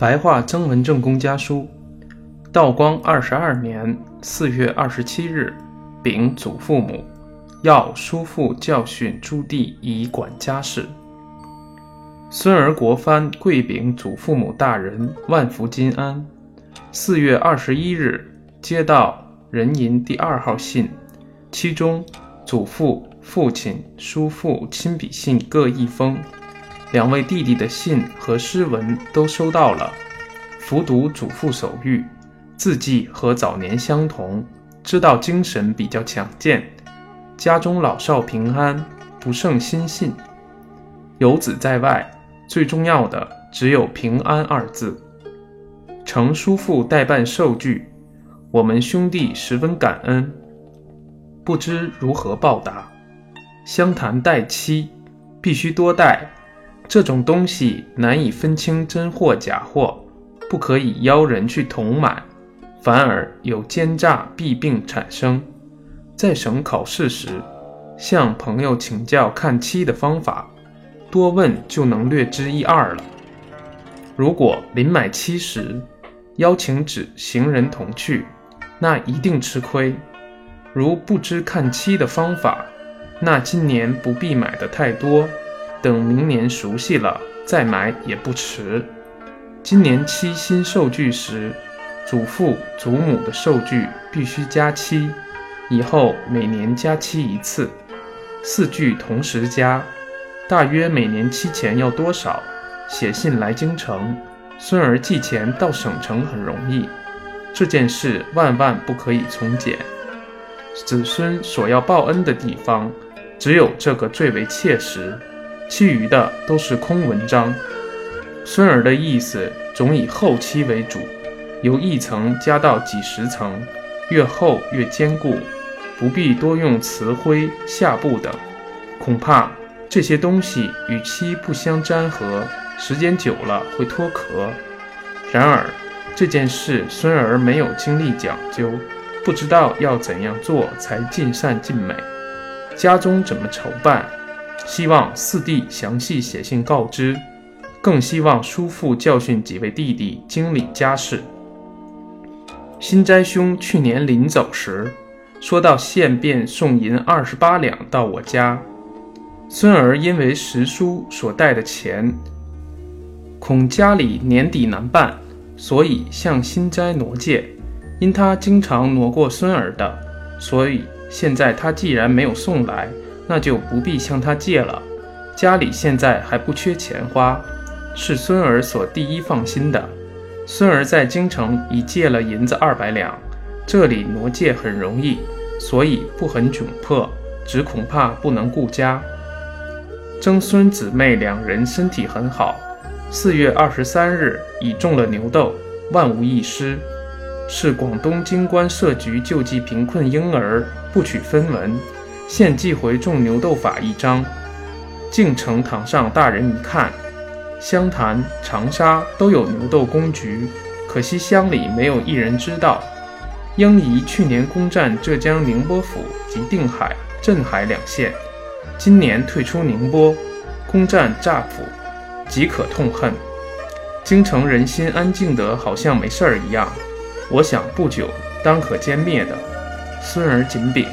白话曾文正公家书，道光二十二年四月二十七日，禀祖父母，要叔父教训朱棣以管家事。孙儿国藩跪禀祖父母大人万福金安。四月二十一日，接到人银第二号信，其中祖父、父亲、叔父亲笔信各一封。两位弟弟的信和诗文都收到了，伏读祖父手谕，字迹和早年相同，知道精神比较强健，家中老少平安，不胜心信。游子在外，最重要的只有平安二字。承叔父代办寿具，我们兄弟十分感恩，不知如何报答。相谈待妻，必须多待。这种东西难以分清真货假货，不可以邀人去同买，反而有奸诈弊病产生。在省考试时，向朋友请教看妻的方法，多问就能略知一二了。如果临买漆时邀请指行人同去，那一定吃亏。如不知看妻的方法，那今年不必买的太多。等明年熟悉了再买也不迟。今年期新受具时，祖父祖母的受具必须加七，以后每年加七一次，四具同时加。大约每年期钱要多少？写信来京城，孙儿寄钱到省城很容易。这件事万万不可以从简。子孙所要报恩的地方，只有这个最为切实。其余的都是空文章。孙儿的意思总以后期为主，由一层加到几十层，越厚越坚固，不必多用瓷灰、下布等。恐怕这些东西与漆不相粘合，时间久了会脱壳。然而这件事孙儿没有经历讲究，不知道要怎样做才尽善尽美，家中怎么筹办？希望四弟详细写信告知，更希望叔父教训几位弟弟经理家事。新斋兄去年临走时，说到县便送银二十八两到我家。孙儿因为时书所带的钱，恐家里年底难办，所以向新斋挪借。因他经常挪过孙儿的，所以现在他既然没有送来。那就不必向他借了，家里现在还不缺钱花，是孙儿所第一放心的。孙儿在京城已借了银子二百两，这里挪借很容易，所以不很窘迫，只恐怕不能顾家。曾孙姊妹两人身体很好，四月二十三日已种了牛豆，万无一失。是广东京官设局救济贫困婴儿，不取分文。现寄回种牛豆法一张，敬城堂上大人一看，湘潭、长沙都有牛豆公局，可惜乡里没有一人知道。英仪去年攻占浙江宁波府及定海、镇海两县，今年退出宁波，攻占乍府，即可痛恨。京城人心安静得好像没事儿一样，我想不久当可歼灭的。孙儿谨禀。